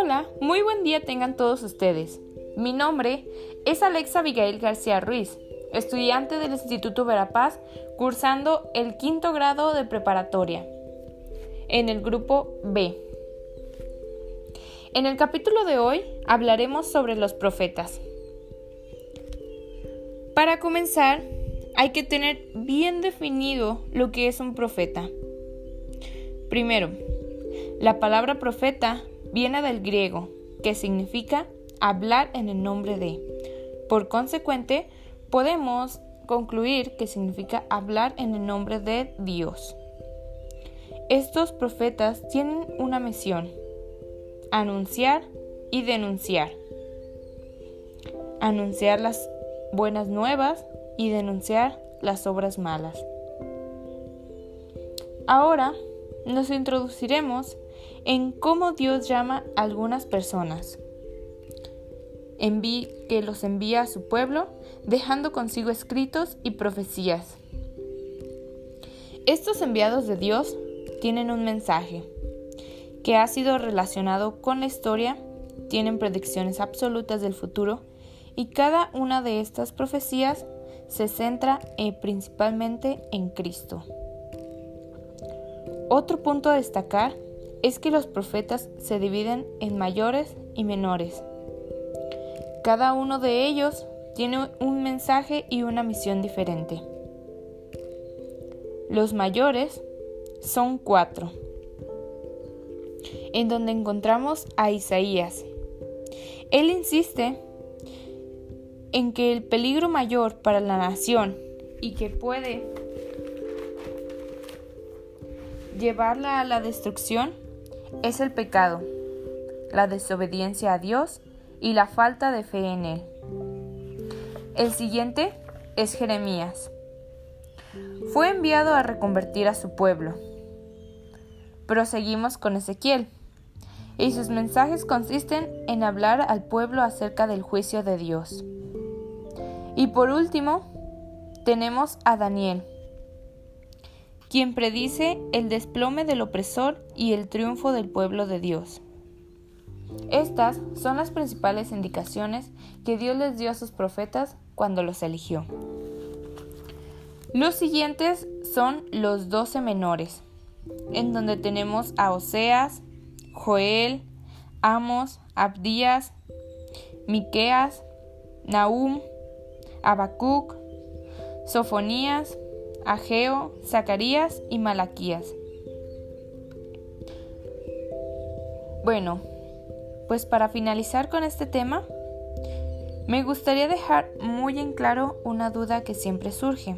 Hola, muy buen día tengan todos ustedes. Mi nombre es Alexa Abigail García Ruiz, estudiante del Instituto Verapaz, cursando el quinto grado de preparatoria, en el grupo B. En el capítulo de hoy hablaremos sobre los profetas. Para comenzar, hay que tener bien definido lo que es un profeta. Primero, la palabra profeta viene del griego, que significa hablar en el nombre de. Por consecuente, podemos concluir que significa hablar en el nombre de Dios. Estos profetas tienen una misión, anunciar y denunciar. Anunciar las buenas nuevas y denunciar las obras malas. Ahora nos introduciremos en cómo Dios llama a algunas personas. Enví que los envía a su pueblo, dejando consigo escritos y profecías. Estos enviados de Dios tienen un mensaje que ha sido relacionado con la historia, tienen predicciones absolutas del futuro y cada una de estas profecías se centra eh, principalmente en Cristo. Otro punto a destacar es que los profetas se dividen en mayores y menores. Cada uno de ellos tiene un mensaje y una misión diferente. Los mayores son cuatro, en donde encontramos a Isaías. Él insiste en que el peligro mayor para la nación y que puede llevarla a la destrucción es el pecado, la desobediencia a Dios y la falta de fe en Él. El siguiente es Jeremías. Fue enviado a reconvertir a su pueblo. Proseguimos con Ezequiel, y sus mensajes consisten en hablar al pueblo acerca del juicio de Dios. Y por último, tenemos a Daniel quien predice el desplome del opresor y el triunfo del pueblo de Dios. Estas son las principales indicaciones que Dios les dio a sus profetas cuando los eligió. Los siguientes son los doce menores, en donde tenemos a Oseas, Joel, Amos, Abdías, Miqueas, Nahum, Habacuc, Sofonías, Ageo, Zacarías y Malaquías. Bueno, pues para finalizar con este tema, me gustaría dejar muy en claro una duda que siempre surge.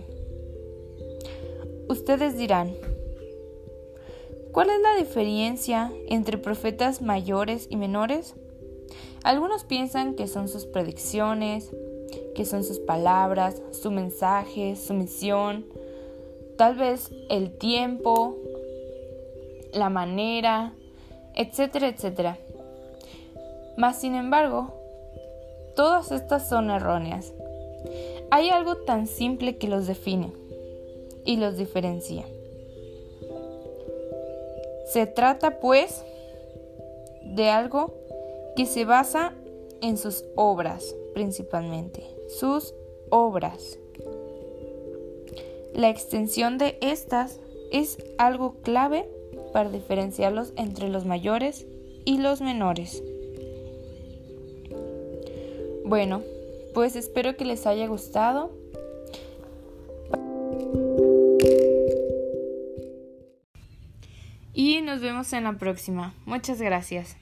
Ustedes dirán, ¿cuál es la diferencia entre profetas mayores y menores? Algunos piensan que son sus predicciones, que son sus palabras, su mensaje, su misión, tal vez el tiempo, la manera, etcétera, etcétera. Mas, sin embargo, todas estas son erróneas. Hay algo tan simple que los define y los diferencia. Se trata, pues, de algo que se basa en sus obras, principalmente, sus obras. La extensión de estas es algo clave para diferenciarlos entre los mayores y los menores. Bueno, pues espero que les haya gustado. Y nos vemos en la próxima. Muchas gracias.